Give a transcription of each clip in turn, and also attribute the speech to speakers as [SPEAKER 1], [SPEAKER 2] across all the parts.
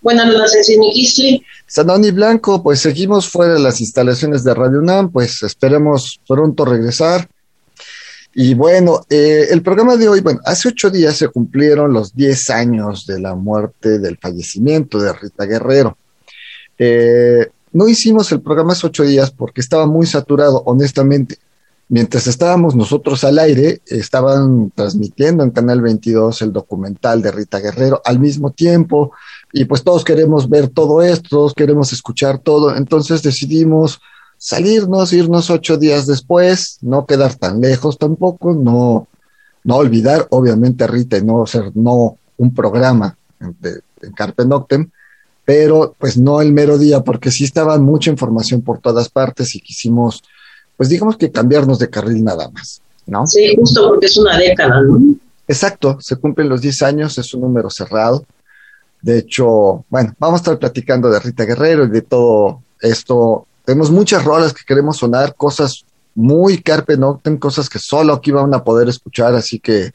[SPEAKER 1] Buenas noches, Gisli.
[SPEAKER 2] Sanoni Blanco, pues seguimos fuera de las instalaciones de Radio UNAM, pues esperemos pronto regresar. Y bueno, eh, el programa de hoy, bueno, hace ocho días se cumplieron los diez años de la muerte, del fallecimiento de Rita Guerrero. Eh, no hicimos el programa hace ocho días porque estaba muy saturado, honestamente. Mientras estábamos nosotros al aire, estaban transmitiendo en Canal 22 el documental de Rita Guerrero al mismo tiempo, y pues todos queremos ver todo esto, todos queremos escuchar todo, entonces decidimos salirnos, irnos ocho días después, no quedar tan lejos tampoco, no, no olvidar, obviamente, a Rita y no ser no un programa en, en Carpe Noctem, pero pues no el mero día, porque sí estaba mucha información por todas partes y quisimos pues digamos que cambiarnos de carril nada más, ¿no?
[SPEAKER 1] Sí, justo porque es una década, ¿no?
[SPEAKER 2] Exacto, se cumplen los 10 años, es un número cerrado. De hecho, bueno, vamos a estar platicando de Rita Guerrero y de todo esto. Tenemos muchas rolas que queremos sonar, cosas muy carpe noctem, cosas que solo aquí van a poder escuchar, así que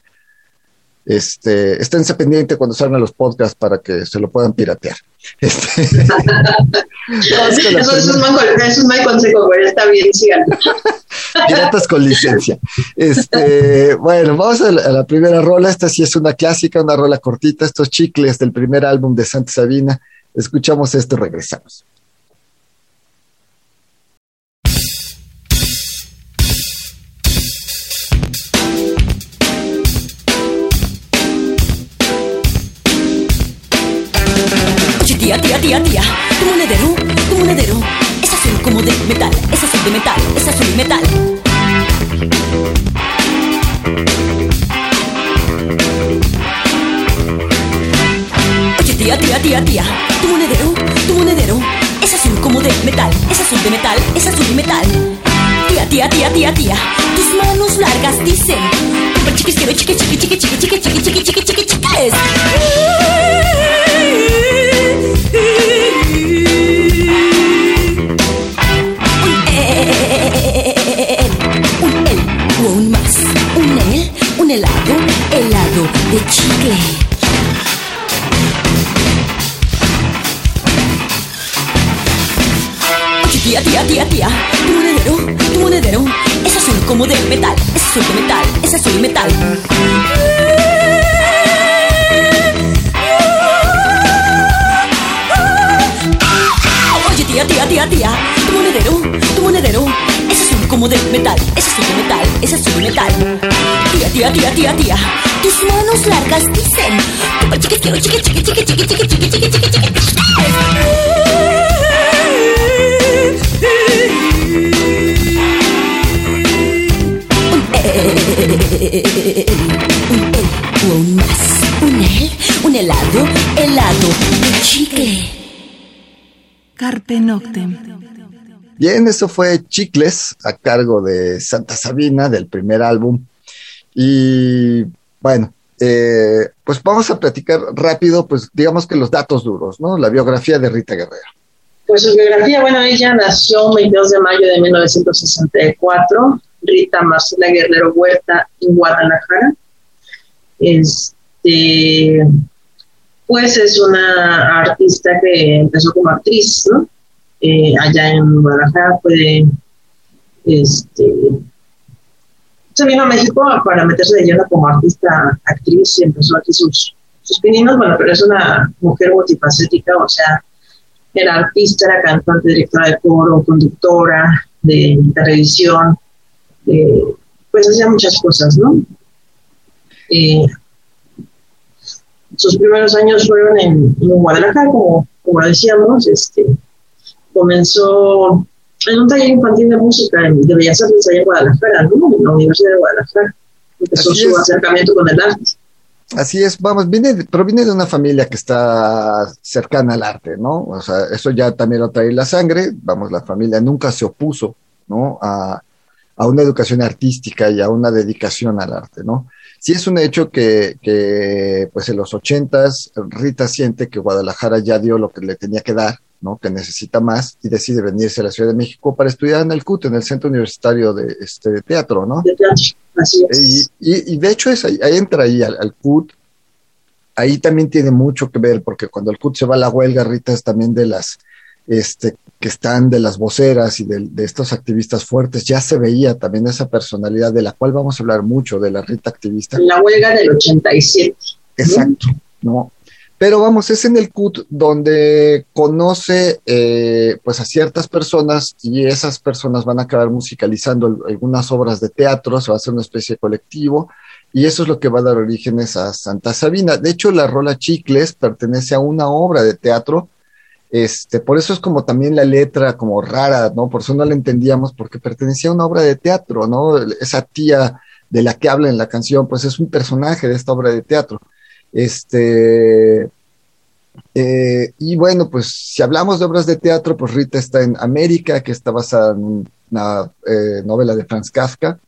[SPEAKER 2] este, esténse pendiente cuando salgan los podcasts para que se lo puedan piratear. Este,
[SPEAKER 1] eso, es un mal consejo, pero está bien,
[SPEAKER 2] Piratas con licencia. Este, bueno, vamos a la, primera rola. Esta sí es una clásica, una rola cortita. Estos chicles del primer álbum de Santa Sabina. Escuchamos esto y regresamos.
[SPEAKER 3] Como de metal, es azul de metal, es azul de metal. Oye, tía, tía, tía, tía, tu monedero, tu monedero es azul como de metal, es azul de metal, es azul de metal. Tía, tía, tía, tía, tía, tus manos largas dicen, chiquis, quiero chiqui, chiqui, chiqui, chiqui, chiqui, chiqui, chiqui, chiqui, chiqui, chiquis. Helado, helado de chicle. Oye, tía, tía, tía, tía, tu monedero, tu monedero, es azul como de metal, es azul de metal, es azul de metal. Oye, tía, tía, tía, tía, tu monedero, tu monedero, es azul como de metal, es azul de metal, es azul de metal. Tía, tía, tía, tía, tía, tus manos largas dicen, compra chiqui, quiero chiqui, chiqui, chiqui, chiqui, chiqui, chiqui, chiqui, chiqui, chiqui. Un él, un más, un él, un helado, helado de chicle.
[SPEAKER 4] Carpe Noctem.
[SPEAKER 2] Bien, eso fue Chicles a cargo de Santa Sabina del primer álbum. Y bueno, eh, pues vamos a platicar rápido, pues digamos que los datos duros, ¿no? La biografía de Rita Guerrero.
[SPEAKER 1] Pues su biografía, bueno, ella nació el 22 de mayo de 1964, Rita Marcela Guerrero Huerta, en Guadalajara. Este, pues es una artista que empezó como actriz, ¿no? Eh, allá en Guadalajara fue, este, se vino a México para meterse de lleno como artista, actriz y empezó aquí sus, sus pininos, bueno, pero es una mujer multifacética, o sea, era artista, era cantante, directora de coro, conductora de televisión, pues hacía muchas cosas, ¿no? Eh, sus primeros años fueron en, Guadalajara, como, como decíamos, este, comenzó en un taller infantil de música de Bellas Artes allá en Guadalajara, ¿no? En la Universidad de Guadalajara. Empezó su acercamiento con el arte.
[SPEAKER 2] Así es, vamos, viene, proviene de una familia que está cercana al arte, ¿no? O sea, eso ya también lo trae la sangre, vamos, la familia nunca se opuso, ¿no? A, a una educación artística y a una dedicación al arte, ¿no? Sí es un hecho que, que pues en los ochentas Rita siente que Guadalajara ya dio lo que le tenía que dar, ¿no? Que necesita más y decide venirse a la Ciudad de México para estudiar en el CUT, en el Centro Universitario de, este, de Teatro, ¿no? De teatro, así es. Y, y, de hecho es ahí, entra ahí al, al, CUT. Ahí también tiene mucho que ver porque cuando el CUT se va a la huelga, Rita es también de las este, que están de las voceras y de, estos activistas fuertes, ya se veía también esa personalidad de la cual vamos a hablar mucho, de la Rita activista.
[SPEAKER 1] La huelga del 87.
[SPEAKER 2] Exacto, ¿no? Pero vamos, es en el CUT donde conoce eh, pues a ciertas personas y esas personas van a acabar musicalizando algunas obras de teatro, se va a hacer una especie de colectivo y eso es lo que va a dar orígenes a Santa Sabina. De hecho, la rola Chicles pertenece a una obra de teatro este, por eso es como también la letra como rara, ¿no? Por eso no la entendíamos, porque pertenecía a una obra de teatro, ¿no? Esa tía de la que habla en la canción, pues es un personaje de esta obra de teatro. Este, eh, y bueno, pues si hablamos de obras de teatro, pues Rita está en América, que está basada en una eh, novela de Franz Kafka.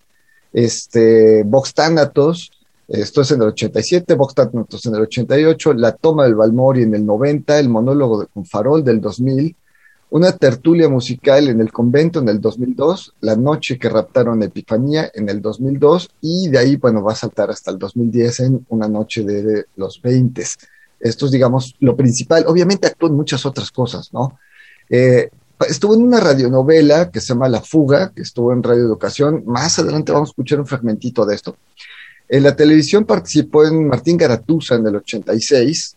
[SPEAKER 2] Este, Vox Thanatos, esto es en el 87, Vox Thanatos en el 88, La toma del Balmori en el 90, El monólogo de Farol del 2000, una tertulia musical en el convento en el 2002, La noche que raptaron Epifanía en el 2002 y de ahí, bueno, va a saltar hasta el 2010 en Una noche de los 20. Esto es, digamos, lo principal. Obviamente actúa en muchas otras cosas, ¿no? Eh, estuvo en una radionovela que se llama La Fuga, que estuvo en Radio Educación. Más adelante vamos a escuchar un fragmentito de esto. En la televisión participó en Martín Garatusa en el 86.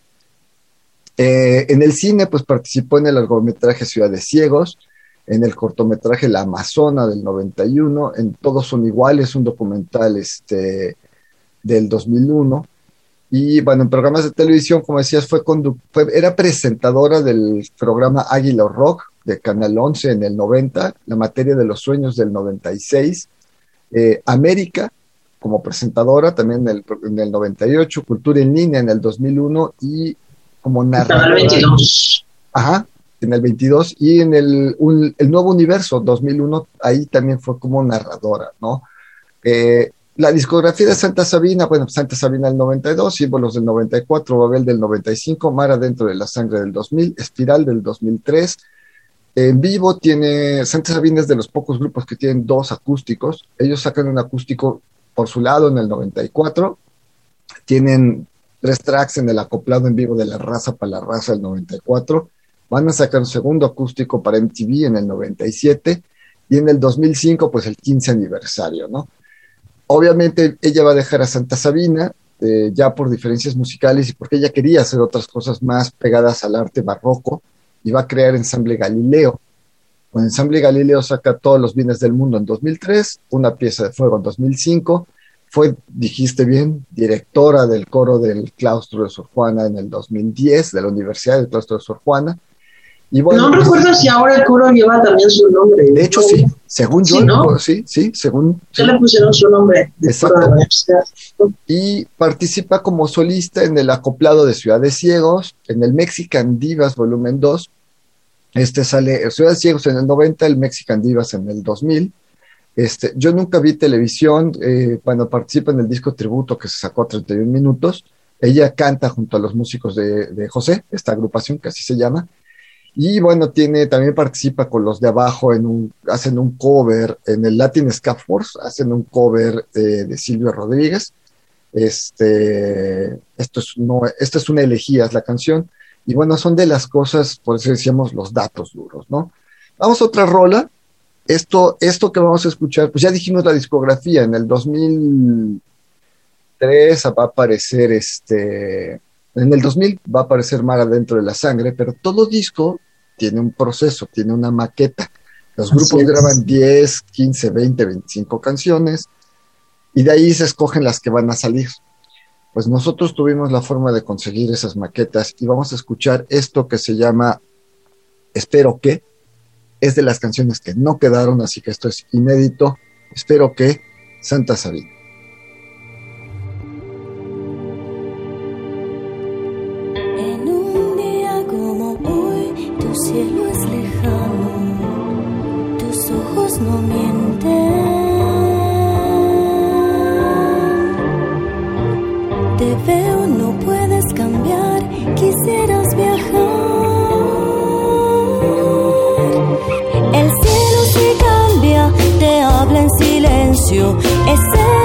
[SPEAKER 2] Eh, en el cine, pues participó en el largometraje Ciudad de Ciegos, en el cortometraje La Amazona del 91, en Todos son iguales, un documental este, del 2001. Y bueno, en programas de televisión, como decías, fue, era presentadora del programa Águila Rock de Canal 11 en el 90, La materia de los sueños del 96, eh, América como presentadora también en el, en el 98, Cultura en línea en el 2001 y como narradora. En el 22. Ajá, en el 22 y en el, el nuevo universo 2001, ahí también fue como narradora, ¿no? Eh, la discografía de Santa Sabina, bueno, Santa Sabina del 92, Símbolos del 94, Babel del 95, Mara dentro de la sangre del 2000, Espiral del 2003. En vivo tiene, Santa Sabina es de los pocos grupos que tienen dos acústicos. Ellos sacan un acústico por su lado en el 94. Tienen tres tracks en el acoplado en vivo de La Raza para la Raza del 94. Van a sacar un segundo acústico para MTV en el 97 y en el 2005 pues el 15 aniversario, ¿no? Obviamente ella va a dejar a Santa Sabina eh, ya por diferencias musicales y porque ella quería hacer otras cosas más pegadas al arte barroco y va a crear Ensamble Galileo con Ensamble Galileo saca todos los bienes del mundo en 2003, una pieza de fuego en 2005, fue, dijiste bien, directora del coro del claustro de Sor Juana en el 2010, de la Universidad del claustro de Sor Juana.
[SPEAKER 1] Y bueno, no pues, recuerdo si ahora el coro lleva también su nombre.
[SPEAKER 2] De hecho, sí, según yo, sí, sí, según.
[SPEAKER 1] Ya le pusieron su nombre. Exacto.
[SPEAKER 2] Y participa como solista en el acoplado de Ciudad de Ciegos, en el Mexican Divas Volumen 2, este sale Ciudad de Ciegos en el 90, el Mexican Divas en el 2000. Este, yo nunca vi televisión eh, cuando participa en el disco tributo que se sacó a 31 minutos. Ella canta junto a los músicos de, José, esta agrupación que así se llama. Y bueno, tiene, también participa con los de abajo en un, hacen un cover en el Latin Ska Force, hacen un cover de Silvio Rodríguez. Este, esto es, esto es una elegía, es la canción. Y bueno, son de las cosas, por eso decíamos los datos duros, ¿no? Vamos a otra rola. Esto, esto que vamos a escuchar, pues ya dijimos la discografía, en el 2003 va a aparecer este, en el 2000 va a aparecer Mara dentro de la sangre, pero todo disco tiene un proceso, tiene una maqueta. Los grupos graban 10, 15, 20, 25 canciones y de ahí se escogen las que van a salir. pues nosotros tuvimos la forma de conseguir esas maquetas y vamos a escuchar esto que se llama Espero que. Es de las canciones que no quedaron, así que esto es inédito. Espero que Santa Sabina.
[SPEAKER 3] En un día como tu cielo es lejano, tus ojos no mienten. Te veo, silencio, es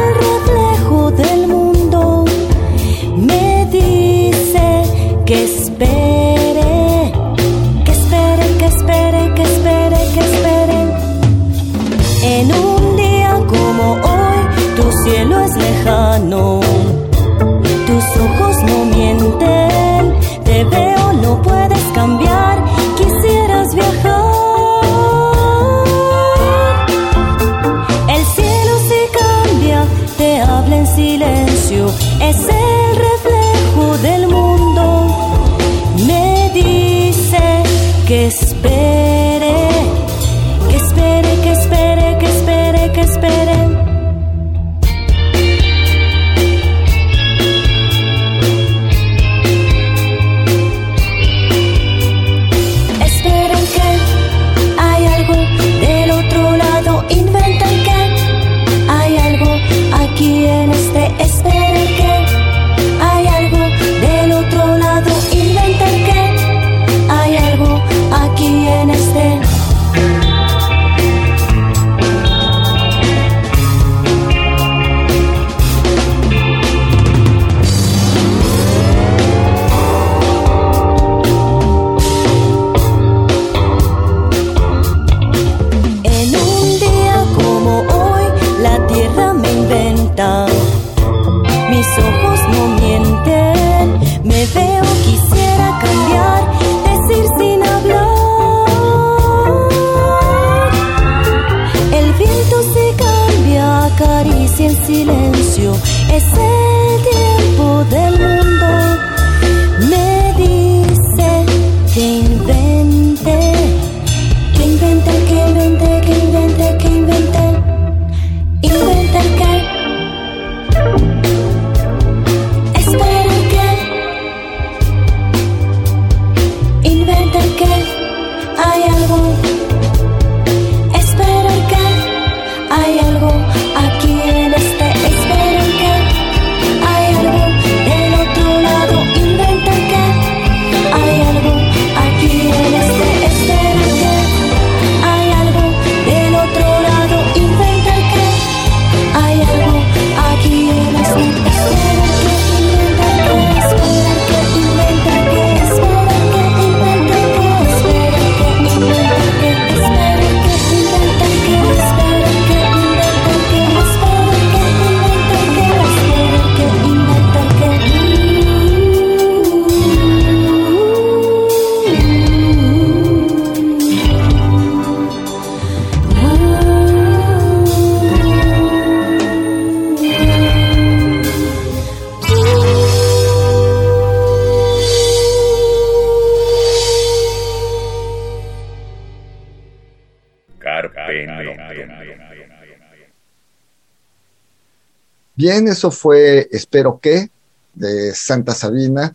[SPEAKER 2] Bien, eso fue Espero que de Santa Sabina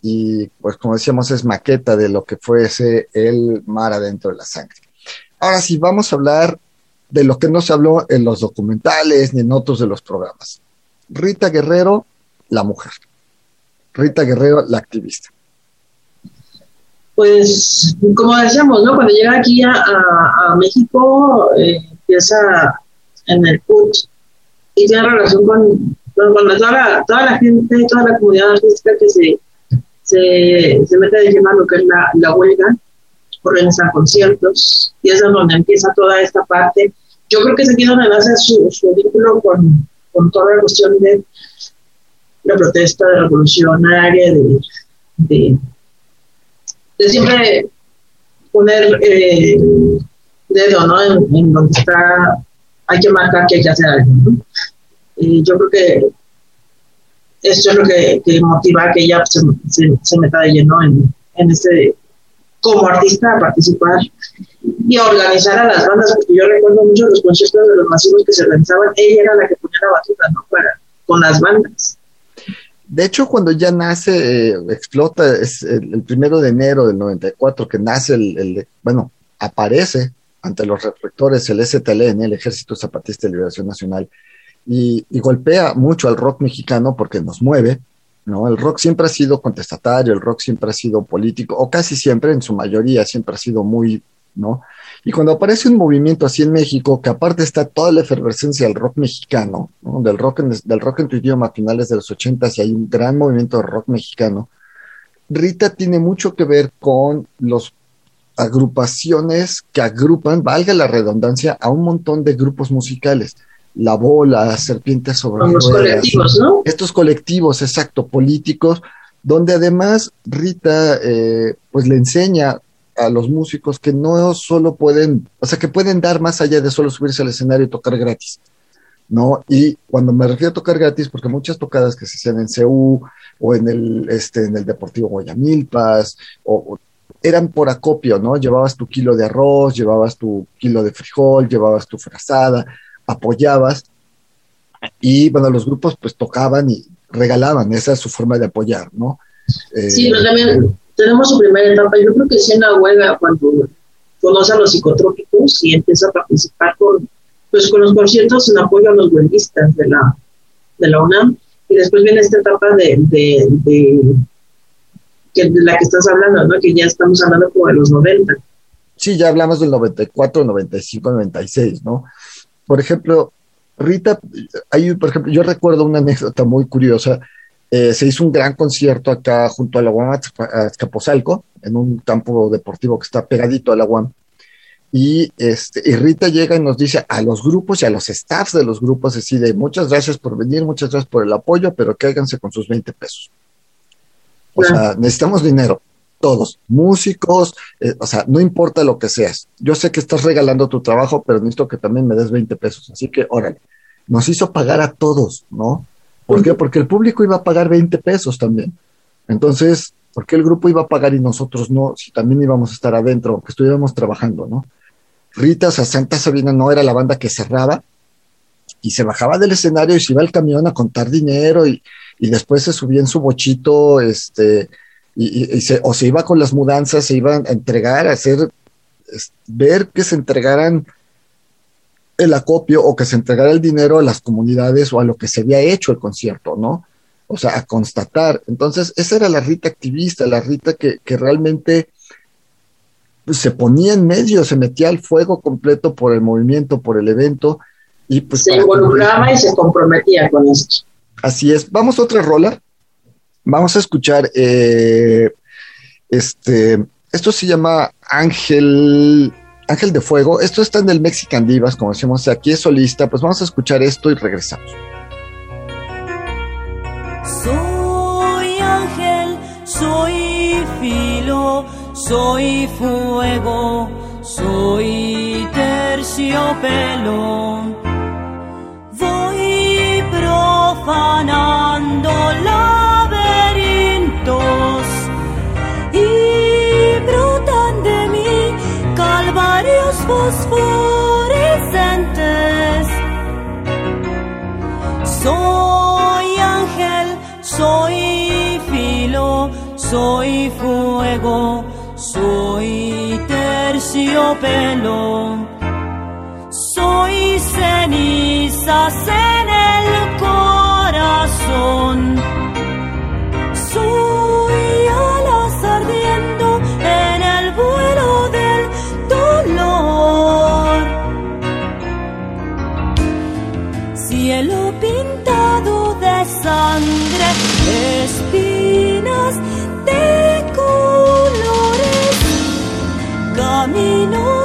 [SPEAKER 2] y pues como decíamos es maqueta de lo que fuese el mar adentro de la sangre. Ahora sí, vamos a hablar de lo que no se habló en los documentales ni en otros de los programas. Rita Guerrero, la mujer. Rita Guerrero, la activista.
[SPEAKER 1] Pues, como decíamos, ¿no? Cuando llega aquí a, México, eh, empieza en el CUT y tiene relación con, con- toda, la, toda la gente, toda la comunidad artística que se, se, se mete de lleno lo que es la, la huelga, organizar conciertos, y es donde empieza toda esta parte. Yo creo que es aquí donde nace su, su vínculo con, con toda la cuestión de la protesta de revolucionaria, de, de de siempre poner eh, dedo ¿no? en, en donde está, hay que marcar que hay que hacer algo. Y yo creo que esto es lo que, motiva a que ella se, se, meta de lleno en, en este, como artista, a participar y a organizar a las bandas, porque yo recuerdo mucho los conciertos de los masivos que se organizaban, ella era la que ponía la batuta, ¿no? Para, con las bandas.
[SPEAKER 2] De hecho, cuando ya nace, eh, explota, es el, primero de enero del 94 que nace el, el, bueno, aparece ante los reflectores el STLN, el Ejército Zapatista de Liberación Nacional, y, golpea mucho al rock mexicano porque nos mueve, ¿no? El rock siempre ha sido contestatario, el rock siempre ha sido político, o casi siempre, en su mayoría, siempre ha sido muy, ¿no? Y cuando aparece un movimiento así en México, que aparte está toda la efervescencia del rock mexicano, del, rock en, del rock en tu idioma a finales de los ochentas, y hay un gran movimiento de rock mexicano, Rita tiene mucho que ver con los agrupaciones que agrupan, valga la redundancia, a un montón de grupos musicales la bola, serpientes sobre
[SPEAKER 1] Los colectivos, ¿no?
[SPEAKER 2] Estos colectivos, exacto, políticos, donde además Rita eh, pues le enseña a los músicos que no solo pueden, o sea, que pueden dar más allá de solo subirse al escenario y tocar gratis, ¿no? Y cuando me refiero a tocar gratis, porque muchas tocadas que se hacían en CEU o en el, este, en el Deportivo Guayamilpas, o, eran por acopio, ¿no? Llevabas tu kilo de arroz, llevabas tu kilo de frijol, llevabas tu frazada, apoyabas y bueno, los grupos pues tocaban y regalaban, esa es su forma de apoyar, ¿no?
[SPEAKER 1] sí, pero también tenemos su primera etapa, yo creo que es en la huelga cuando conoce a los psicotrópicos y empieza a participar con, pues, con los conciertos en apoyo a los huelguistas de la, de la UNAM y después viene esta etapa de, de la que estás hablando, ¿no? que ya estamos hablando como de los 90.
[SPEAKER 2] Sí, ya hablamos del 94, 95, 96, ¿no? por ejemplo, Rita, hay, por ejemplo, yo recuerdo una anécdota muy curiosa. Eh, se hizo un gran concierto acá junto a la UAM Azcapotzalco, en un campo deportivo que está pegadito a la UAM. Y, este, y Rita llega y nos dice a los grupos y a los staffs de los grupos, decide, muchas gracias por venir, muchas gracias por el apoyo, pero cáiganse con sus 20 pesos. O sea, necesitamos dinero todos, músicos, eh, o sea, no importa lo que seas. Yo sé que estás regalando tu trabajo, pero necesito que también me des 20 pesos. Así que, órale, nos hizo pagar a todos, ¿no? ¿Por qué? Porque el público iba a pagar 20 pesos también. Entonces, ¿por qué el grupo iba a pagar y nosotros no? Si también íbamos a estar adentro, que estuviéramos trabajando, ¿no? Rita, o sea, Santa Sabina no era la banda que cerraba y se bajaba del escenario y se iba al camión a contar dinero y, y después se subía en su bochito, este, y, se, o se iba con las mudanzas, se iban a entregar, a hacer, ver que se entregaran el acopio o que se entregara el dinero a las comunidades o a lo que se había hecho el concierto, ¿no? O sea, a constatar. Entonces, esa era la Rita activista, la Rita que, que realmente se ponía en medio, se metía al fuego completo por el movimiento, por el evento. Y pues
[SPEAKER 1] se involucraba y se comprometía con esto.
[SPEAKER 2] Así es. Vamos a otra rola. Vamos a escuchar, eh, este, esto se llama Ángel, Ángel de Fuego. Esto está en el Mexican Divas, como decimos, aquí es solista. Pues vamos a escuchar esto y regresamos.
[SPEAKER 3] Soy ángel, soy filo, soy fuego, soy terciopelo. Profanando la fosforescentes. Soy ángel, soy filo, soy fuego, soy terciopelo. Soy cenizas en el corazón. Soy alas ardiendo en el vuelo del cielo pintado de sangre, espinas de colores, camino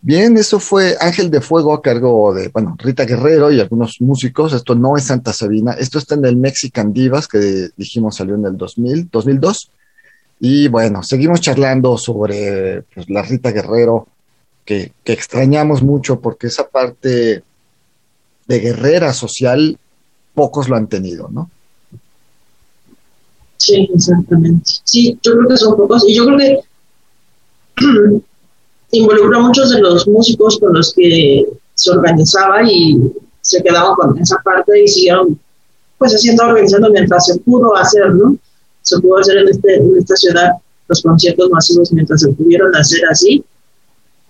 [SPEAKER 2] Bien, eso fue Ángel de Fuego a cargo de, bueno, Rita Guerrero y algunos músicos. Esto no es Santa Sabina, esto está en el Mexican Divas, que dijimos salió en el 2000, 2002. Y bueno, seguimos charlando sobre pues, la Rita Guerrero, que, que extrañamos mucho porque esa parte de guerrera social, pocos lo han tenido, ¿no?
[SPEAKER 1] Sí, exactamente. Sí, yo creo que son pocos. Y yo creo que involucró a muchos de los músicos con los que se organizaba y se quedaban con esa parte y siguieron pues haciendo, organizando mientras se pudo hacer, ¿no? Se pudo hacer en, este, en esta ciudad los conciertos masivos mientras se pudieron hacer así,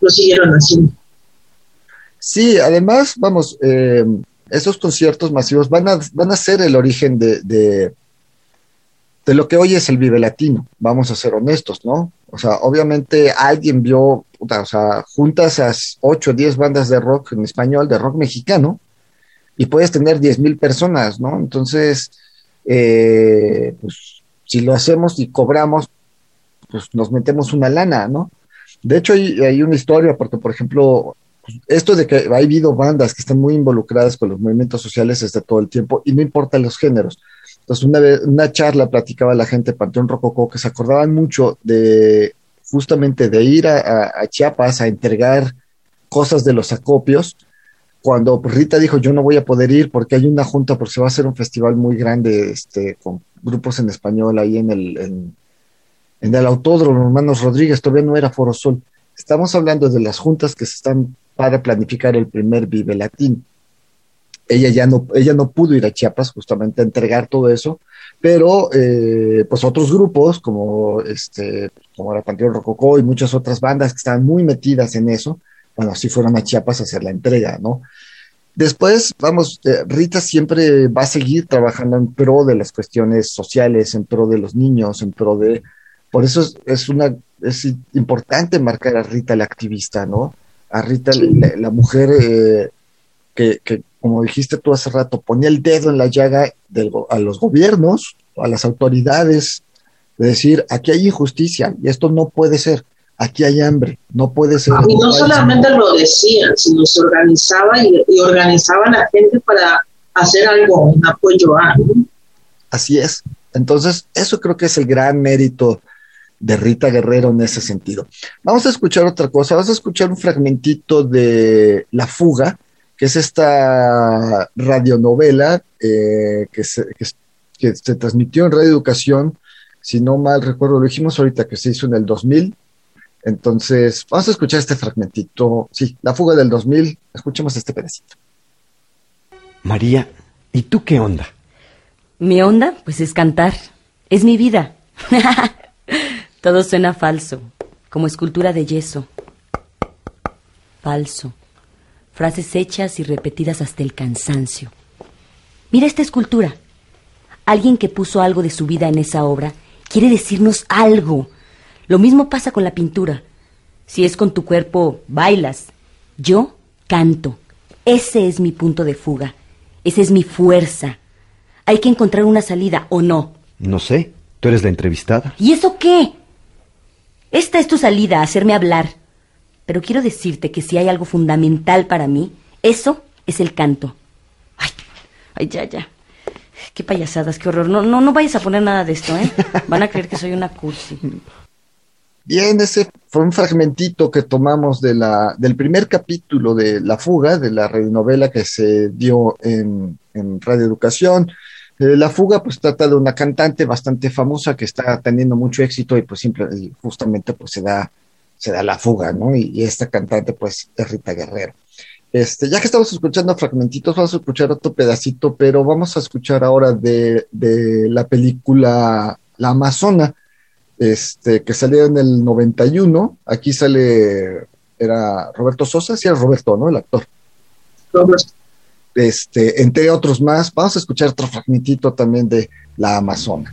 [SPEAKER 1] lo siguieron haciendo.
[SPEAKER 2] Sí, además, vamos, eh, esos conciertos masivos van a, van a ser el origen de, de, de lo que hoy es el Vive Latino, vamos a ser honestos, ¿no? O sea, obviamente alguien vio, o sea, juntas a 8 o 10 bandas de rock en español, de rock mexicano, y puedes tener 10 mil personas, ¿no? Entonces, eh, pues si lo hacemos y cobramos, pues nos metemos una lana, ¿no? De hecho, hay, hay una historia, porque, por ejemplo, pues, esto de que ha habido bandas que están muy involucradas con los movimientos sociales desde todo el tiempo, y no importa los géneros. Entonces, una, vez, una charla platicaba la gente de Panteón Rococó que se acordaban mucho de justamente de ir a, Chiapas a entregar cosas de los acopios, cuando Rita dijo yo no voy a poder ir porque hay una junta, porque se va a hacer un festival muy grande este, con grupos en español ahí en el, en, el autódromo, hermanos Rodríguez, todavía no era Foro Sol. Estamos hablando de las juntas que se están para planificar el primer Vive Latino. Ella ya no, ella no pudo ir a Chiapas justamente a entregar todo eso, pero eh, pues otros grupos como este, como la Panteón Rococó y muchas otras bandas que estaban muy metidas en eso, bueno, sí fueron a Chiapas a hacer la entrega, ¿no? Después, vamos, eh, Rita siempre va a seguir trabajando en pro de las cuestiones sociales, en pro de los niños, en pro de... Por eso es, es una, es importante marcar a Rita la activista, ¿no? A Rita, la, la, mujer eh, que, que, como dijiste tú hace rato, ponía el dedo en la llaga del, a los gobiernos, a las autoridades, de decir, aquí hay injusticia y esto no puede ser aquí hay hambre, no puede ser.
[SPEAKER 1] Y no solamente lo decían, sino se organizaba y, y organizaban a la gente para hacer algo, un apoyo a. ¿no?
[SPEAKER 2] Así es. Entonces, eso creo que es el gran mérito de Rita Guerrero en ese sentido. Vamos a escuchar otra cosa, vamos a escuchar un fragmentito de La Fuga, que es esta radionovela eh, que, se, que, que se transmitió en Radio Educación, si no mal recuerdo, lo dijimos ahorita que se hizo en el 2000, entonces, vamos a escuchar este fragmentito. Sí, La fuga del 2000. Escuchemos este pedacito.
[SPEAKER 5] María, ¿y tú qué onda?
[SPEAKER 3] Mi onda, pues es cantar. Es mi vida. Todo suena falso, como escultura de yeso. Falso. Frases hechas y repetidas hasta el cansancio. Mira esta escultura. Alguien que puso algo de su vida en esa obra quiere decirnos algo lo mismo pasa con la pintura. Si es con tu cuerpo, bailas. Yo canto. Ese es mi punto de fuga. Esa es mi fuerza. Hay que encontrar una salida, ¿o no?
[SPEAKER 5] No sé. Tú eres la entrevistada.
[SPEAKER 3] ¿Y eso qué? Esta es tu salida, hacerme hablar. Pero quiero decirte que si hay algo fundamental para mí, eso es el canto. Ay, ay, ya, ya. Qué payasadas, qué horror. No, no, no vayas a poner nada de esto, ¿eh? Van a creer que soy una cursi.
[SPEAKER 2] Bien, ese fue un fragmentito que tomamos de del primer capítulo de La Fuga, de la radionovela que se dio en, en Radio Educación. Eh, la Fuga pues trata de una cantante bastante famosa que está teniendo mucho éxito y pues simple, justamente pues se da, se da la fuga, ¿no? Y, y esta cantante pues es Rita Guerrero. Este, ya que estamos escuchando fragmentitos, vamos a escuchar otro pedacito, pero vamos a escuchar ahora de, de la película La Amazona, este, que salió en el 91. Aquí sale, era Roberto Sosa, sí era Roberto, ¿no? El actor.
[SPEAKER 1] Roberto.
[SPEAKER 2] Este, entre otros más, vamos a escuchar otro fragmentito también de La Amazona.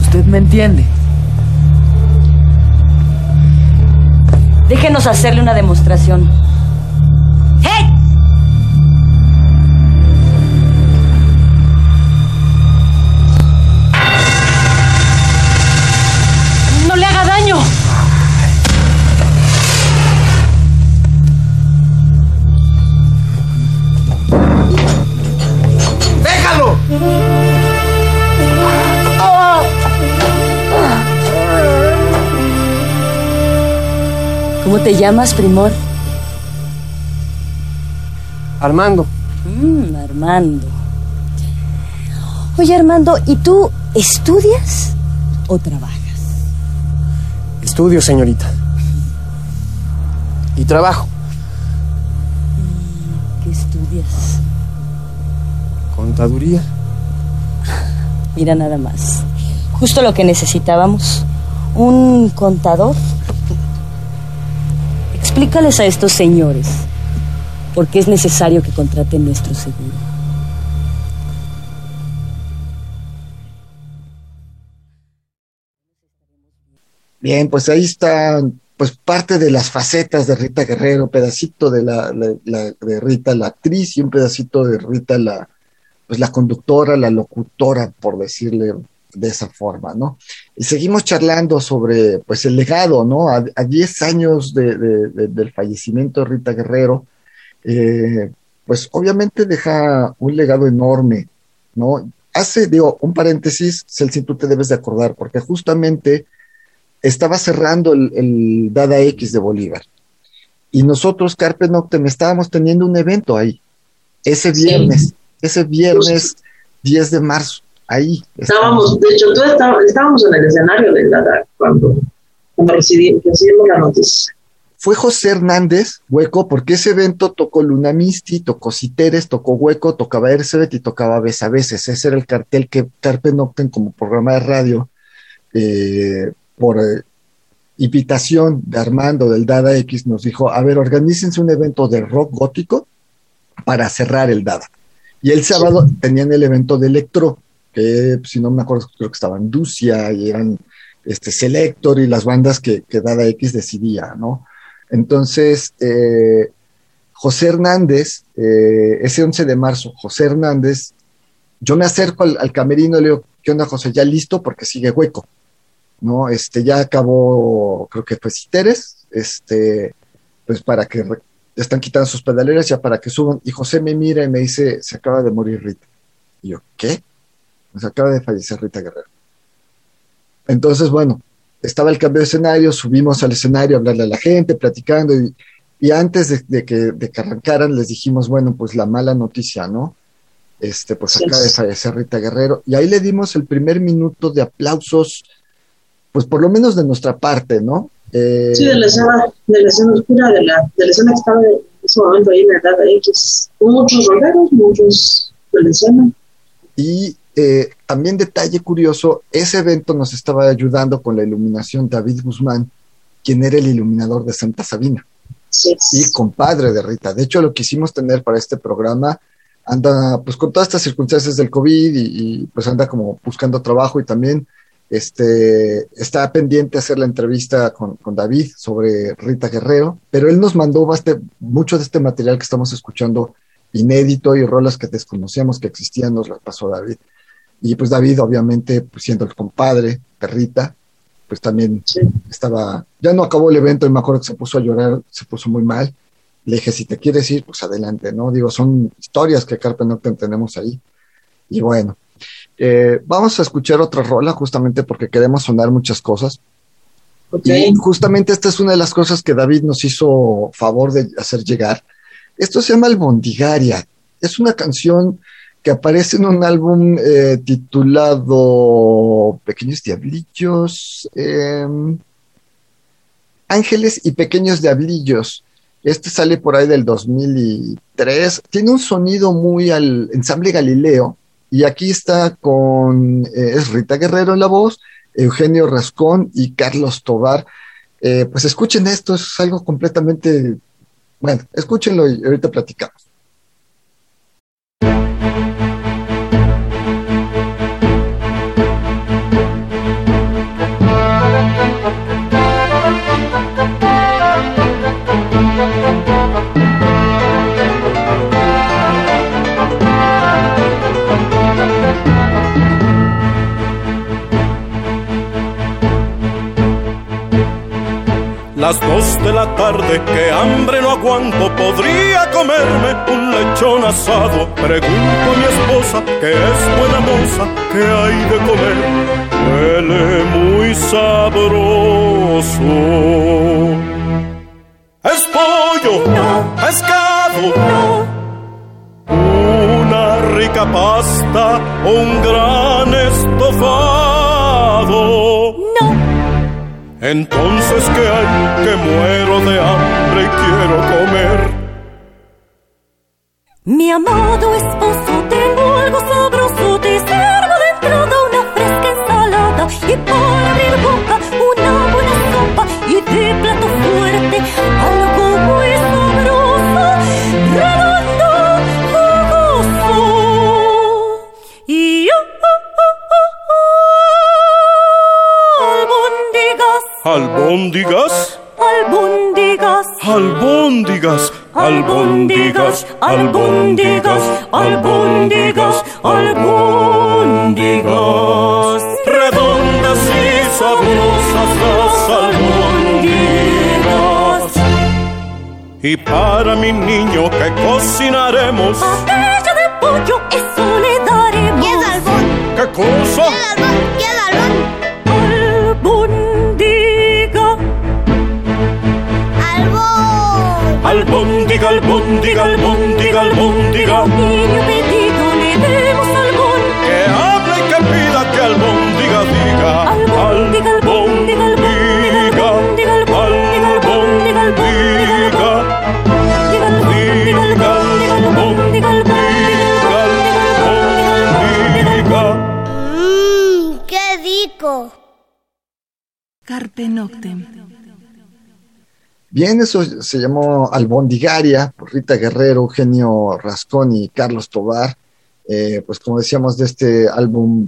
[SPEAKER 6] Usted me entiende.
[SPEAKER 3] Déjenos hacerle una demostración. ¡Hey! ¿Cómo te llamas, Primor?
[SPEAKER 6] Armando,
[SPEAKER 3] Mm, Armando. Oye, Armando, ¿y tú estudias o trabajas?
[SPEAKER 6] estudio, señorita. Y trabajo.
[SPEAKER 3] ¿Qué estudias?
[SPEAKER 6] Contaduría.
[SPEAKER 3] Mira nada más. Justo lo que necesitábamos. Un contador. Explícales a estos señores por qué es necesario que contraten nuestro seguro.
[SPEAKER 2] Bien, pues ahí está pues parte de las facetas de Rita Guerrero, pedacito de la, la- de Rita la actriz y un pedacito de Rita la pues la conductora, la locutora, por decirle de esa forma, ¿no? Y seguimos charlando sobre pues el legado, ¿no? A, a 10 años de- de- de- del fallecimiento de Rita Guerrero, eh, pues obviamente deja un legado enorme, ¿no? Hace, digo, un paréntesis, Celsin, tú te debes de acordar, porque justamente estaba cerrando el, el Dada X de Bolívar. Y nosotros, Carpe Noctem, estábamos teniendo un evento ahí, ese
[SPEAKER 1] Sí.
[SPEAKER 2] viernes, ese viernes 10 de marzo, ahí.
[SPEAKER 1] Estábamos, de hecho, tú estábamos, estábamos en el escenario del Dada cuando, cuando recibimos la noticia.
[SPEAKER 2] Fue José Hernández, Hueco, porque ese evento tocó Luna Misti, tocó Citeres, tocó Hueco, tocaba Ercebet y tocaba Bes a veces. Ese era el cartel que Carpe Noctem como programa de radio, eh, por eh, invitación de Armando del Dada X, nos dijo, a ver, organícense un evento de rock gótico para cerrar el Dada. Y el sábado tenían el evento de Electro, que si no me acuerdo, creo que estaban Ducia y eran este, Selector y las bandas que, que Dada X decidía, ¿no? Entonces, eh, José Hernández, eh, ese 11 de marzo, José Hernández, yo me acerco al, al camerino y le digo, ¿qué onda, José? Ya listo porque sigue hueco, ¿no? Este, ya acabó, creo que fue Citeres, este, pues para que están quitando sus pedaleras ya para que suban. Y José me mira y me dice, se acaba de morir Rita. Y yo, ¿qué? Pues acaba de fallecer Rita Guerrero. Entonces, bueno, estaba el cambio de escenario, subimos al escenario a hablarle a la gente, platicando, y, y antes de, de que, de que arrancaran les dijimos, bueno, pues la mala noticia, ¿no? Este, pues acaba de fallecer Rita Guerrero, y ahí le dimos el primer minuto de aplausos, pues por lo menos de nuestra parte, ¿no? Eh,
[SPEAKER 1] Sí, de la escena, de la escena oscura, de la, de la escena que estaba en ese momento ahí en la Dada X. Hubo muchos roleros, muchos de la escena.
[SPEAKER 2] Y eh, también detalle curioso, ese evento nos estaba ayudando con la iluminación David Guzmán, quien era el iluminador de Santa Sabina
[SPEAKER 1] Sí.
[SPEAKER 2] y compadre de Rita. De hecho, lo quisimos tener para este programa. Anda, pues con todas estas circunstancias del COVID y, y, pues anda como buscando trabajo y también este, está pendiente hacer la entrevista con, con David sobre Rita Guerrero, pero él nos mandó baste- mucho de este material que estamos escuchando inédito y rolas que desconocíamos que existían, nos las pasó David. Y pues David, obviamente, pues siendo el compadre de Rita, pues también
[SPEAKER 1] Sí.
[SPEAKER 2] estaba, ya no acabó el evento y me acuerdo que se puso a llorar, se puso muy mal. Le dije, si te quieres ir, pues adelante, ¿no? Digo, son historias que Carpe Noctem tenemos ahí. Y bueno, Eh, vamos a escuchar otra rola justamente porque queremos sonar muchas cosas.
[SPEAKER 1] Okay.
[SPEAKER 2] Y justamente esta es una de las cosas que David nos hizo favor de hacer llegar. Esto se llama El Bondigaria. Es una canción que aparece en un álbum eh, titulado Pequeños Diablillos, eh, Ángeles y Pequeños Diablillos. Este sale por ahí del 2003. Tiene un sonido muy al ensamble Galileo. Y aquí está con, eh, es Rita Guerrero en la voz, Eugenio Rascón y Carlos Tobar. Eh, pues escuchen esto, es algo completamente, bueno, escúchenlo y ahorita platicamos.
[SPEAKER 7] Las dos de la tarde, que hambre no aguanto, podría comerme un lechón asado. Pregunto a mi esposa, que es buena moza, que hay de comer. Huele muy sabroso. Es pollo,
[SPEAKER 3] No.
[SPEAKER 7] pescado,
[SPEAKER 3] No,
[SPEAKER 7] una rica pasta o un gran estofado. Entonces, ¿qué hay? Que muero de hambre y quiero comer.
[SPEAKER 3] mi amado esposo, tengo algo sabroso, te sirvo de entrada una fresca ensalada y para abrir boca una buena sopa y de plato fuerte Albóndigas,
[SPEAKER 7] albóndigas.
[SPEAKER 3] albóndigas,
[SPEAKER 7] albóndigas, albóndigas, albóndigas, albóndigas. Redondas y sabrosas las albóndigas. Y para mi niño que cocinaremos,
[SPEAKER 3] Aquello de pollo, eso le daremos.
[SPEAKER 8] ¿qué
[SPEAKER 7] cosa?
[SPEAKER 3] Albóndiga,
[SPEAKER 7] albóndiga, albóndiga, albóndiga.
[SPEAKER 3] niño pedido le demos albón.
[SPEAKER 7] Que hable y que pida que albóndiga diga.
[SPEAKER 3] Albóndiga, albóndiga, albóndiga, albóndiga, albóndiga, albóndiga, albóndiga. Diga albóndiga, albóndiga, albóndiga, albóndiga, albóndiga, albóndiga.
[SPEAKER 8] Mmm, qué rico.
[SPEAKER 4] Carpe Noctem.
[SPEAKER 2] Bien, eso se llamó Albondigaria por Rita Guerrero, Eugenio Rascón y Carlos Tobar. Eh, pues como decíamos de este álbum,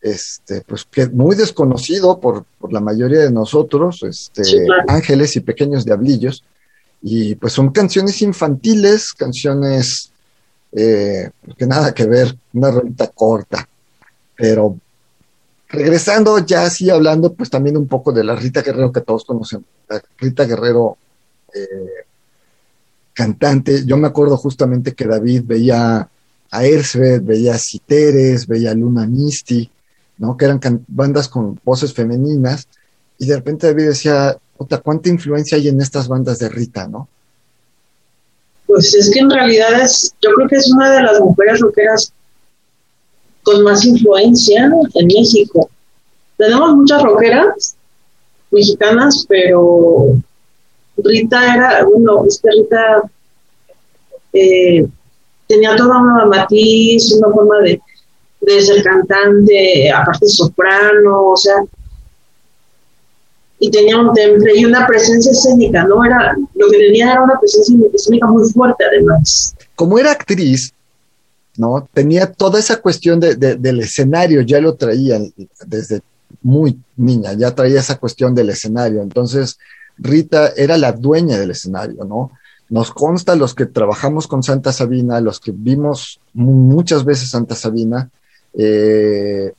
[SPEAKER 2] este, pues que muy desconocido por, por la mayoría de nosotros, este,
[SPEAKER 1] Sí, claro.
[SPEAKER 2] Ángeles y Pequeños Diablillos. Y pues son canciones infantiles, canciones eh, que nada que ver, una rolita corta. Pero regresando ya así hablando, pues también un poco de la Rita Guerrero que todos conocemos. La Rita Guerrero, eh, cantante. Yo me acuerdo justamente que David veía a Ersved, veía a Citeres, veía a Luna Misty, ¿no? Que eran bandas con voces femeninas. Y de repente David decía, puta, ¿cuánta influencia hay en estas bandas de Rita, no?
[SPEAKER 1] Pues es que en realidad es, yo creo que es una de las mujeres rockeras con más influencia en México. Tenemos muchas rockeras mexicanas, pero Rita era, bueno, es que Rita eh, tenía toda una matiz, una forma de, ser cantante, aparte soprano, o sea, y tenía un temple y una presencia escénica, ¿no? Era, lo que tenía era una presencia escénica muy fuerte además.
[SPEAKER 2] Como era actriz, ¿no? Tenía toda esa cuestión de- del escenario, ya lo traía desde muy niña, ya traía esa cuestión del escenario. Entonces, Rita era la dueña del escenario, ¿no? Nos consta los que trabajamos con Santa Sabina, los que vimos mu- muchas veces Santa Sabina, eh,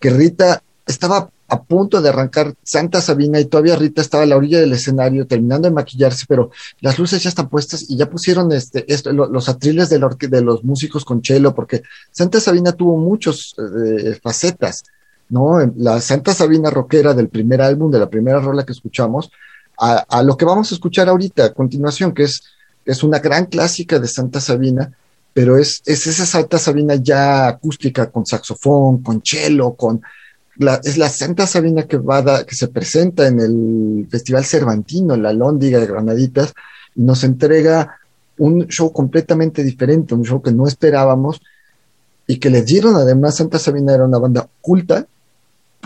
[SPEAKER 2] que Rita estaba a punto de arrancar Santa Sabina y todavía Rita estaba a la orilla del escenario terminando de maquillarse, pero las luces ya están puestas y ya pusieron este, esto, los atriles de, de, los músicos con chelo, porque Santa Sabina tuvo muchas eh, facetas, ¿no? La Santa Sabina rockera del primer álbum, de la primera rola que escuchamos, a, lo que vamos a escuchar ahorita a continuación, que es, es una gran clásica de Santa Sabina, pero es, es esa Santa Sabina ya acústica, con saxofón, con cello, con... La, es la Santa Sabina que, va que se presenta en el Festival Cervantino, en la Lóndiga de Granaditas, y nos entrega un show completamente diferente, un show que no esperábamos, y que le dieron además, Santa Sabina era una banda culta,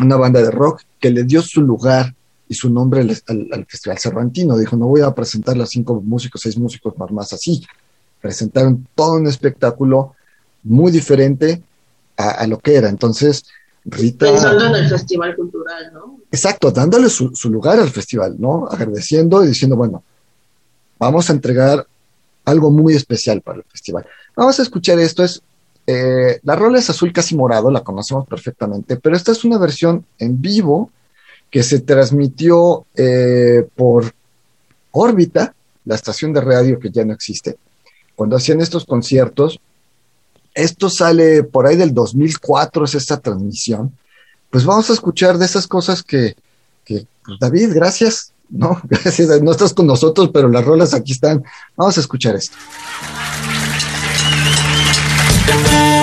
[SPEAKER 2] una banda de rock, que le dio su lugar y su nombre al, al Festival Cervantino. Dijo, no voy a presentar a cinco músicos, seis músicos más así presentaron todo un espectáculo muy diferente a, lo que era. Entonces, Rita...
[SPEAKER 1] Pensando en el festival cultural, ¿no?
[SPEAKER 2] Exacto, dándole su, lugar al festival, ¿no? Agradeciendo y diciendo, bueno, vamos a entregar algo muy especial para el festival. Vamos a escuchar esto, es... Eh, la rola es azul casi morado, la conocemos perfectamente, pero esta es una versión en vivo que se transmitió eh, por órbita, la estación de radio que ya no existe, cuando hacían estos conciertos, esto sale por ahí del 2004, es esta transmisión, pues vamos a escuchar de esas cosas que, pues David, gracias, no, gracias, no estás con nosotros, pero las rolas aquí están, vamos a escuchar esto.
[SPEAKER 3] Thank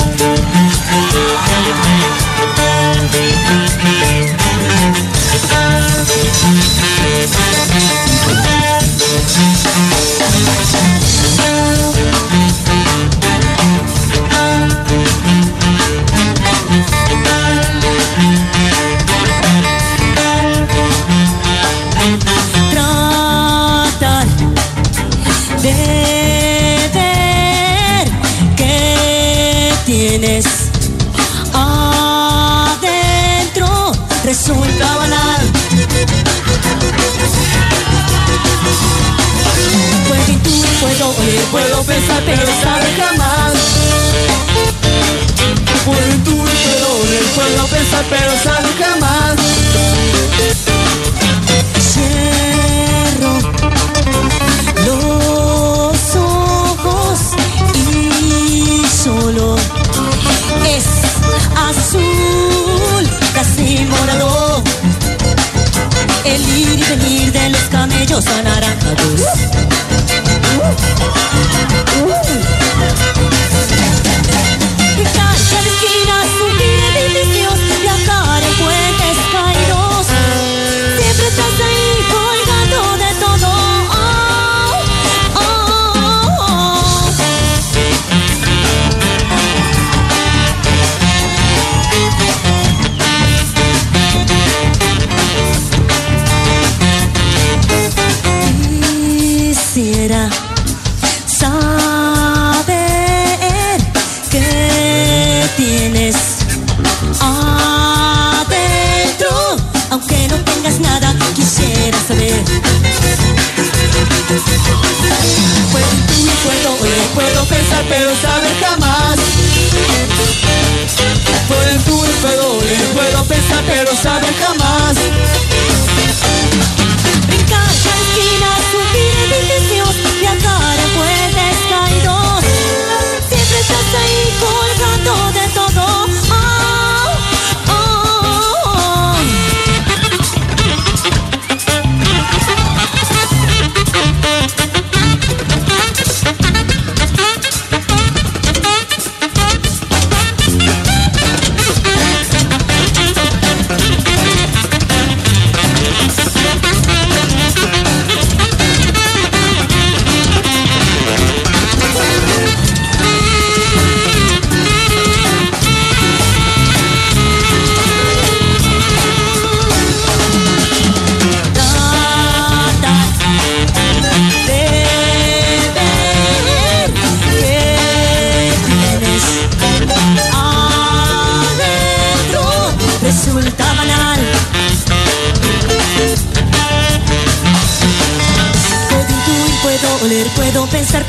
[SPEAKER 3] puedo pensar pero saber jamás. Intuir, puedo oler, puedo pensar pero saber jamás.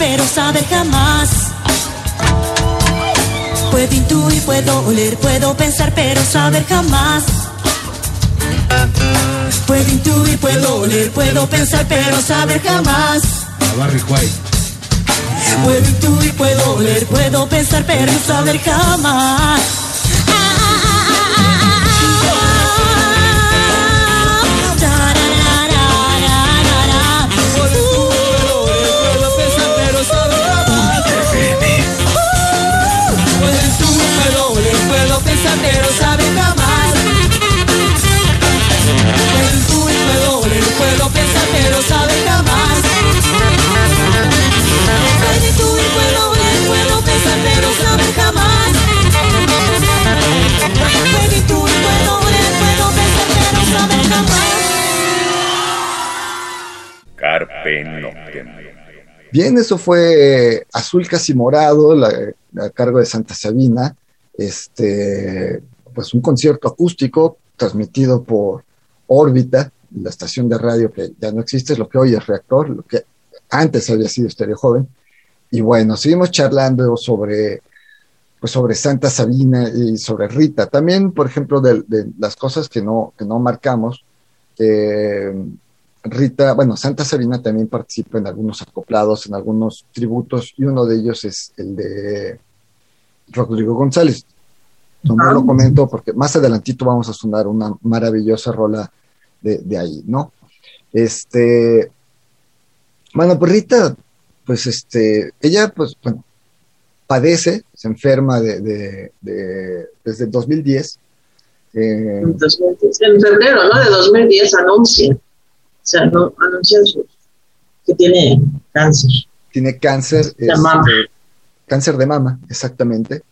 [SPEAKER 3] Pero saber jamás. Puedo intuir, puedo oler, puedo pensar, pero saber jamás. Puedo intuir, puedo oler, puedo pensar, pero saber jamás. Puedo intuir, puedo oler, puedo pensar, pero saber jamás. Puedo
[SPEAKER 9] Carpe Noctem.
[SPEAKER 2] Bien, eso fue eh, Azul Casi Morado, la- a cargo de Santa Sabina. Este, pues un concierto acústico transmitido por Órbita, la estación de radio que ya no existe, es lo que hoy es Reactor, lo que antes había sido Estéreo Joven. Y bueno, seguimos charlando sobre, pues sobre Santa Sabina y sobre Rita. También, por ejemplo, de, de las cosas que no, que no marcamos. eh, Rita, bueno, Santa Sabina también participa en algunos acoplados, en algunos tributos, y uno de ellos es el de Rodrigo González. No, lo comento porque más adelantito vamos a sonar una maravillosa rola de, de ahí, ¿no? Este, bueno, pues Rita, pues este, ella, pues, bueno, padece, se enferma de, de- de- desde el 2010. eh,
[SPEAKER 1] En 2010, en febrero ¿no? de 2010 anuncia, sea, no, anuncian su- que tiene cáncer.
[SPEAKER 2] tiene cáncer,
[SPEAKER 1] De mama.
[SPEAKER 2] este, cáncer de mama, exactamente.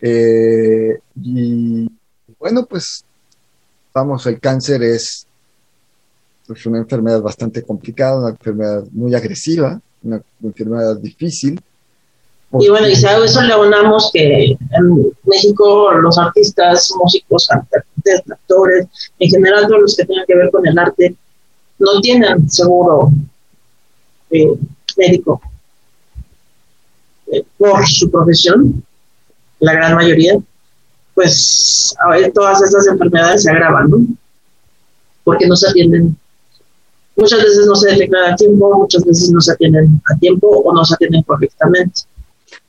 [SPEAKER 2] Eh, y bueno, pues vamos, el cáncer es pues, una enfermedad bastante complicada, una enfermedad muy agresiva, una enfermedad difícil.
[SPEAKER 1] Y bueno, y si a eso le unamos que en México los artistas, músicos, cantantes, actores, en general todos los que tengan que ver con el arte, no tienen seguro eh, médico eh, por su profesión, la gran mayoría, pues a todas estas enfermedades se agravan, ¿no? Porque no se atienden. Muchas veces no se detectan a tiempo, muchas veces no se atienden a tiempo o no se atienden correctamente.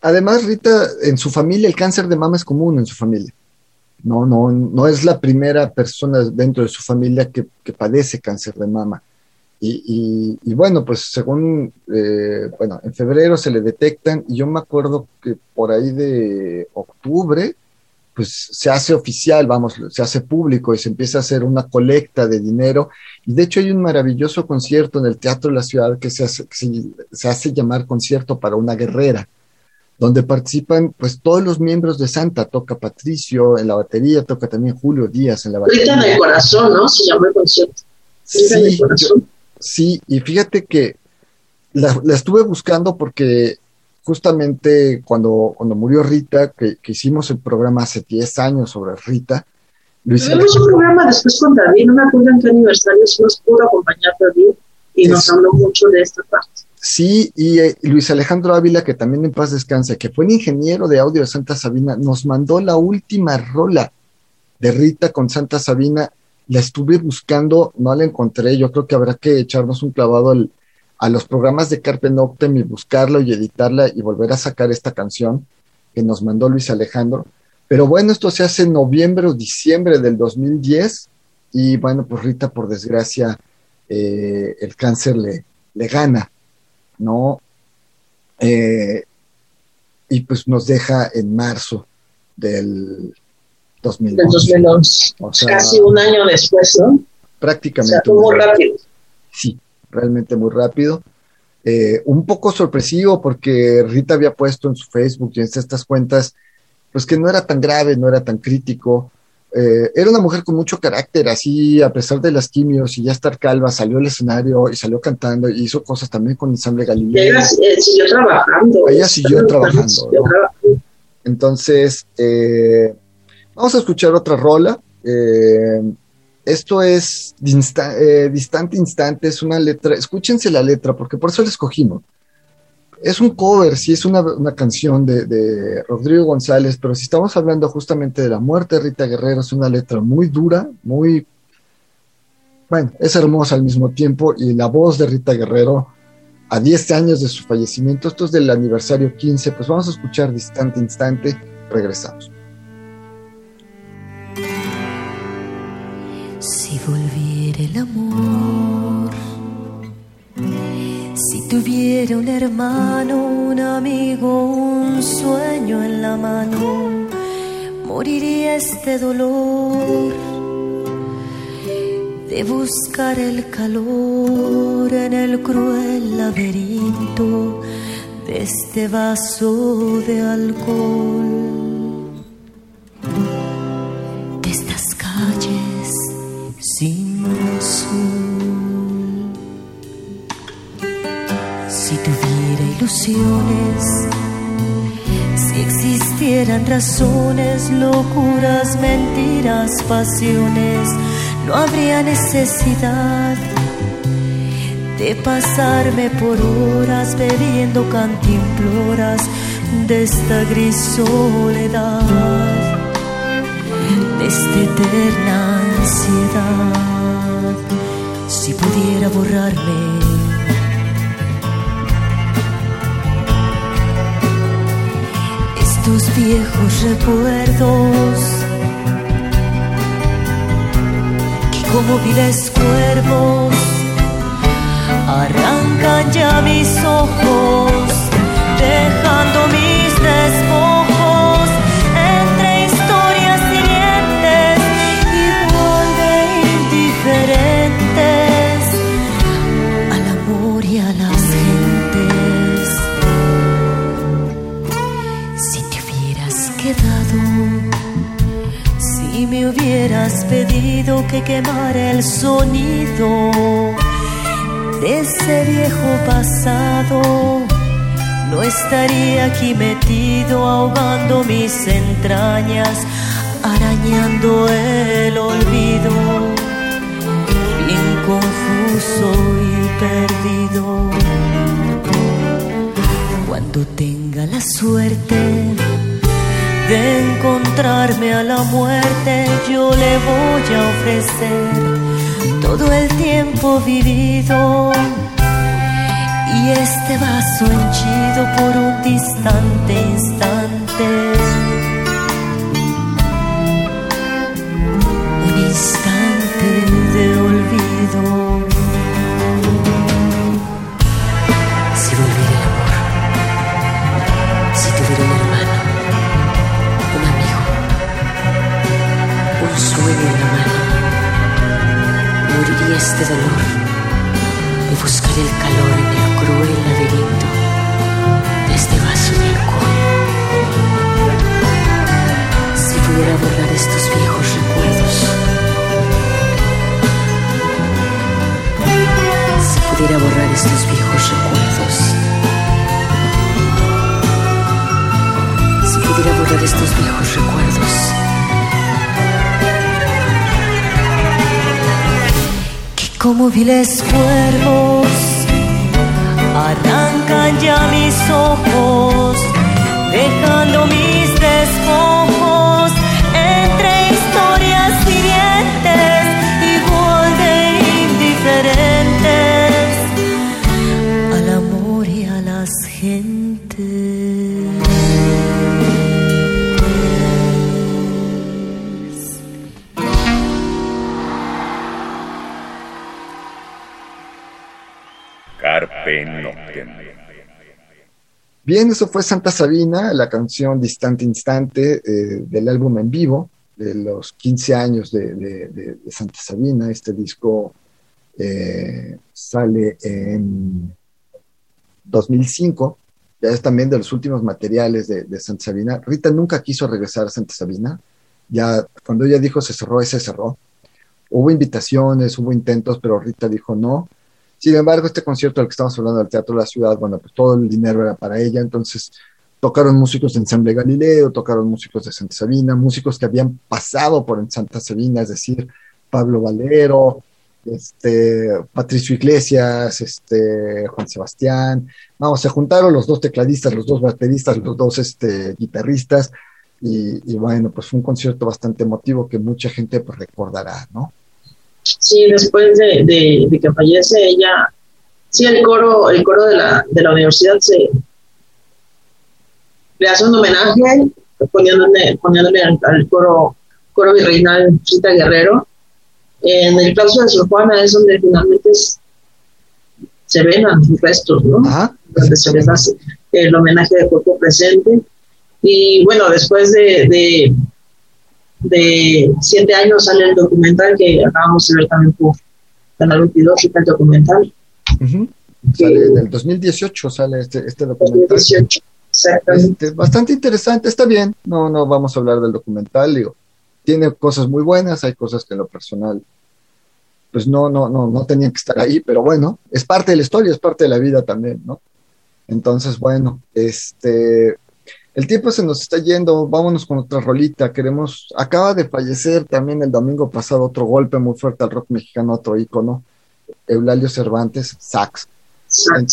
[SPEAKER 2] Además, Rita, en su familia, el cáncer de mama es común en su familia. No, no, no es la primera persona dentro de su familia que, que padece cáncer de mama. Y, y- y bueno, pues según, eh, bueno, en febrero se le detectan y yo me acuerdo que por ahí de octubre, pues se hace oficial, vamos, se hace público y se empieza a hacer una colecta de dinero. Y de hecho hay un maravilloso concierto en el Teatro de la Ciudad que se hace, se, se hace llamar Concierto para una Guerrera donde participan pues todos los miembros de Santa, toca Patricio en la batería, toca también Julio Díaz en la
[SPEAKER 1] Rita en el
[SPEAKER 2] batería.
[SPEAKER 1] corazón, ¿no? Se llama el concierto. Rita
[SPEAKER 2] Sí,
[SPEAKER 1] corazón.
[SPEAKER 2] yo- sí, y fíjate que la, la estuve buscando porque justamente cuando, cuando murió Rita, que, que hicimos el programa hace 10 años sobre Rita, Luis
[SPEAKER 1] Tuvimos un programa después con David, no me acuerdo en qué aniversario, sí nos pudo acompañar David y nos
[SPEAKER 2] Es-
[SPEAKER 1] habló mucho de esta parte.
[SPEAKER 2] Sí, y eh, Luis Alejandro Ávila, que también en paz descanse, que fue el ingeniero de audio de Santa Sabina, nos mandó la última rola de Rita con Santa Sabina. La estuve buscando, no la encontré. Yo creo que habrá que echarnos un clavado al- a los programas de Carpe Noctem y buscarla y editarla y volver a sacar esta canción que nos mandó Luis Alejandro. Pero bueno, esto se hace en noviembre o diciembre del 2010 y bueno, pues Rita, por desgracia, eh, el cáncer le, le gana. ¿No? Eh, y pues nos deja en marzo del 2011.
[SPEAKER 1] Del 2011.
[SPEAKER 2] O sea,
[SPEAKER 1] Casi un año después, ¿no? O
[SPEAKER 2] prácticamente.
[SPEAKER 1] sea, muy rápido.
[SPEAKER 2] Sí, realmente muy rápido. Eh, un poco sorpresivo porque Rita había puesto en su Facebook y en estas cuentas, pues que no era tan grave, no era tan crítico. Eh, era una mujer con mucho carácter, así a pesar de las quimios y ya estar calva, salió al escenario y salió cantando y hizo cosas también con Ensamble Galileo.
[SPEAKER 1] ella eh, siguió trabajando.
[SPEAKER 2] Ella siguió trabajando. Entonces, eh, vamos a escuchar otra rola. Esto es Distante Instante, es una letra, escúchense la letra, porque por eso la escogimos. Es un cover, sí, es una, canción de, de Rodrigo González, pero si estamos hablando justamente de la muerte de Rita Guerrero, es una letra muy dura, muy, bueno, es hermosa al mismo tiempo y la voz de Rita Guerrero a 10 años de su fallecimiento, esto es del aniversario 15, pues vamos a escuchar distante instante, regresamos.
[SPEAKER 3] Si volviera si tuviera un hermano, un amigo, un sueño en la mano, moriría este dolor de buscar el calor en el cruel laberinto de este vaso de alcohol, si existieran razones, locuras, mentiras, pasiones, no habría necesidad de pasarme por horas bebiendo cantimploras de esta gris soledad, de esta eterna ansiedad. Si pudiera borrarme estos viejos recuerdos. Como viles cuervos arrancan ya mis ojos, dejando mis despojos que quemara el sonido de ese viejo pasado, no estaría aquí metido ahogando mis entrañas, arañando el olvido, bien confuso y perdido. Cuando tenga la suerte de encontrarme a la muerte, yo le voy a ofrecer todo el tiempo vivido y este vaso henchido por un distante instante. Un instante de olvido. Este dolor y buscaré el calor en el cruel laberinto de este vaso de alcohol. Si pudiera borrar estos viejos recuerdos, si pudiera borrar estos viejos recuerdos. si pudiera borrar estos viejos recuerdos. Que como viles cuervos arrancan ya mis ojos, dejando mis despojos
[SPEAKER 2] Bien, eso fue Santa Sabina, la canción Distante Instante eh, del álbum en vivo de los 15 años de, Santa Sabina. Este disco eh, sale en 2005, ya es también de los últimos materiales de, de Santa Sabina. Rita nunca quiso regresar a Santa Sabina, ya cuando ella dijo se cerró, se cerró. Hubo invitaciones, hubo intentos, pero Rita dijo no. Sin embargo, este concierto del que estamos hablando del Teatro de la Ciudad, bueno, pues todo el dinero era para ella, entonces tocaron músicos de Ensamble Galileo, tocaron músicos de Santa Sabina, músicos que habían pasado por en Santa Sabina, es decir, Pablo Valero, este, Patricio Iglesias, este, Juan Sebastián, vamos, se juntaron los dos tecladistas, los dos bateristas, los dos este, guitarristas, y, y bueno, pues fue un concierto bastante emotivo que mucha gente pues, recordará, ¿no?
[SPEAKER 1] Sí, después de, de, de que fallece ella, sí, el coro, el coro de la, de la universidad se le hace un homenaje poniéndole, poniéndole al, al coro, coro virreinal Chita Guerrero. En el claustro de Sor Juana es donde finalmente es- se ven sus restos, ¿no? Donde se les hace el homenaje de cuerpo presente. Y bueno, después de, de, de siete años sale el documental que acabamos de ver también por Canal 22, el documental.
[SPEAKER 2] Sale en el 2018 sale este, este documental.
[SPEAKER 1] 2018, exactamente.
[SPEAKER 2] Este, bastante interesante, está bien. No, no vamos a hablar del documental, digo. Tiene cosas muy buenas, hay cosas que en lo personal, pues no, no, no, no tenían que estar ahí, pero bueno, es parte de la historia, es parte de la vida también, ¿no? Entonces, bueno, este, el tiempo se nos está yendo, vámonos con otra rolita. Queremos, acaba de fallecer también el domingo pasado otro golpe muy fuerte al rock mexicano, otro ícono, Eulalio Cervantes, sax. En-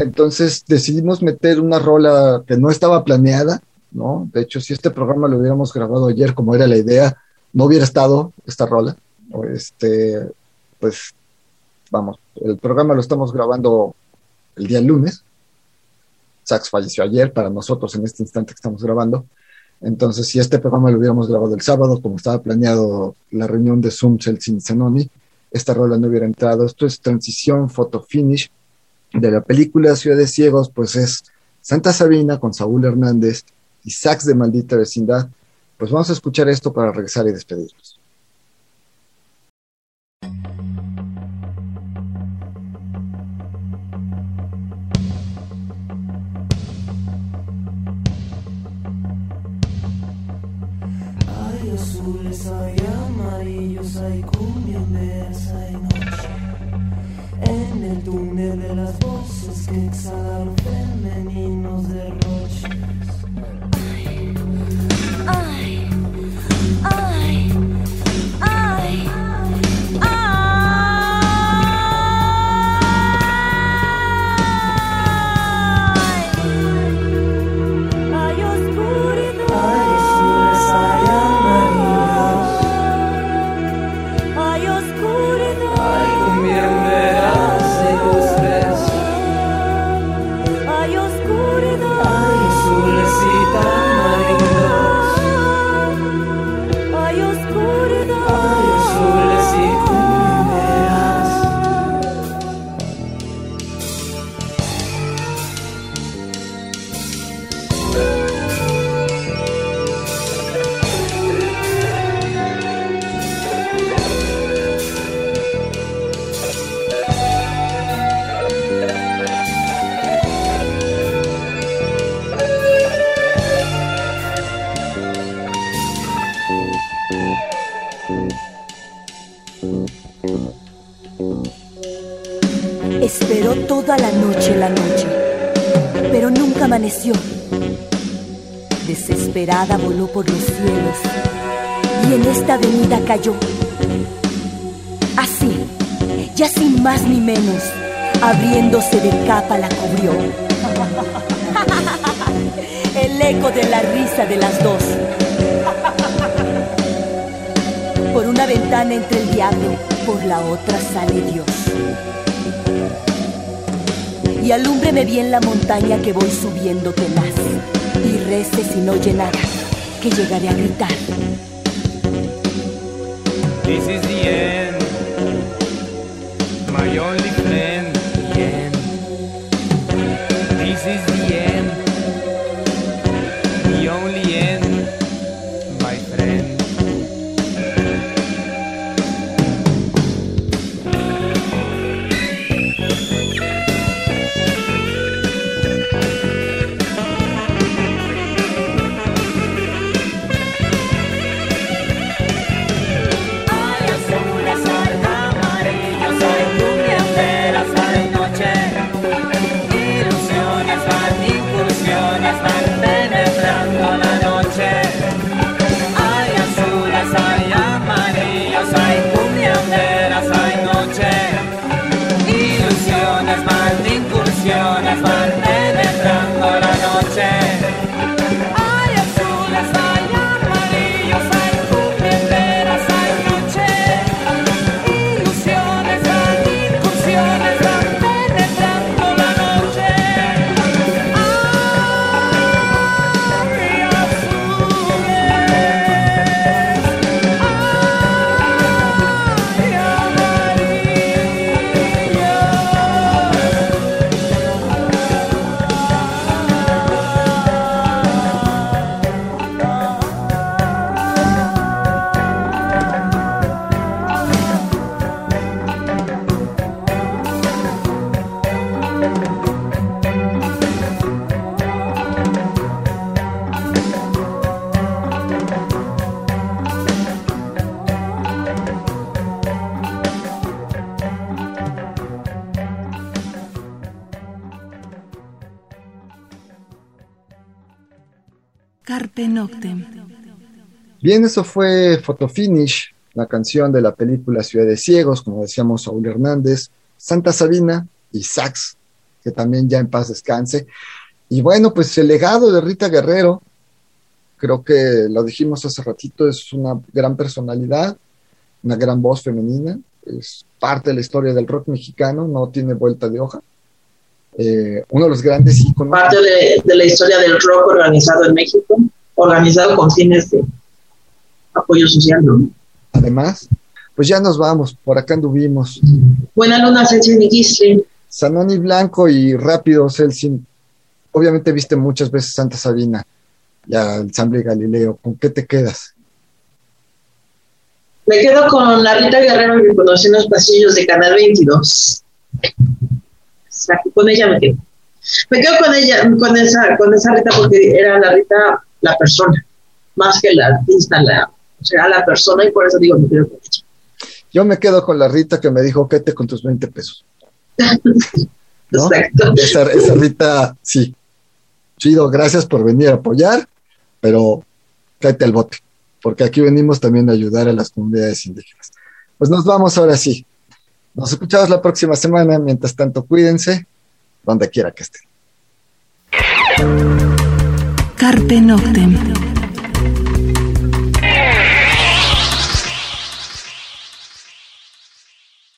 [SPEAKER 2] Entonces decidimos meter una rola que no estaba planeada, ¿no? De hecho, si este programa lo hubiéramos grabado ayer, como era la idea, no hubiera estado esta rola. O este, pues, vamos, el programa lo estamos grabando el día lunes. Sax falleció ayer para nosotros en este instante que estamos grabando. Entonces, si este programa lo hubiéramos grabado el sábado, como estaba planeado la reunión de Zoom Chelsea Zanoni, esta rola no hubiera entrado. Esto es transición, photo finish de la película Ciudad de Ciegos, pues es Santa Sabina con Saúl Hernández y Sax de Maldita Vecindad. Pues vamos a escuchar esto para regresar y despedirnos.
[SPEAKER 10] Hay cumbia, hay noche. En el túnel de las voces que exhalan femeninos derroches.
[SPEAKER 3] Ay, ay, los cielos y en esta avenida cayó. Así, ya sin más ni menos, abriéndose de capa la cubrió. El eco de la risa de las dos. Por una ventana entra el diablo, por la otra sale Dios. Y alúmbreme bien la montaña que voy subiendo tenaz. Y rece sin oye nada, que llegaré a gritar.
[SPEAKER 11] This is the end. My only friend,
[SPEAKER 2] Bien, eso fue Photo Finish, la canción de la película Ciudad de Ciegos, como decíamos, Saúl Hernández, Santa Sabina y Sax, que también ya en paz descanse. Y bueno, pues el legado de Rita Guerrero, creo que lo dijimos hace ratito, es una gran personalidad, una gran voz femenina, es parte de la historia del rock mexicano, no tiene vuelta de hoja. Eh, uno de los grandes íconos.
[SPEAKER 1] Parte de, de la historia del rock organizado en México, organizado con fines de apoyo social, ¿no?
[SPEAKER 2] Además, pues ya nos vamos, por acá anduvimos.
[SPEAKER 1] Buena luna, Celsin y.
[SPEAKER 2] Sanoni Blanco y rápido, Celsin. Obviamente viste muchas veces Santa Sabina, ya el Samble Galileo. ¿Con qué te quedas?
[SPEAKER 1] Me quedo con la Rita Guerrero que conocí en los pasillos de Canal 22. O sea, con ella me quedo. Me quedo con ella, con esa, con esa Rita porque era la Rita la persona, más que la artista, la, o sea, la persona y por eso digo me quedo con ella.
[SPEAKER 2] Yo me quedo con la Rita que me dijo, quédate con tus 20 pesos. ¿No?
[SPEAKER 1] Exacto.
[SPEAKER 2] Esa, esa Rita, sí. Chido, gracias por venir a apoyar, pero cállate al bote, porque aquí venimos también a ayudar a las comunidades indígenas. Pues nos vamos ahora sí. Nos escuchamos la próxima semana. Mientras tanto, cuídense donde quiera que estén.
[SPEAKER 4] Carpe Noctem.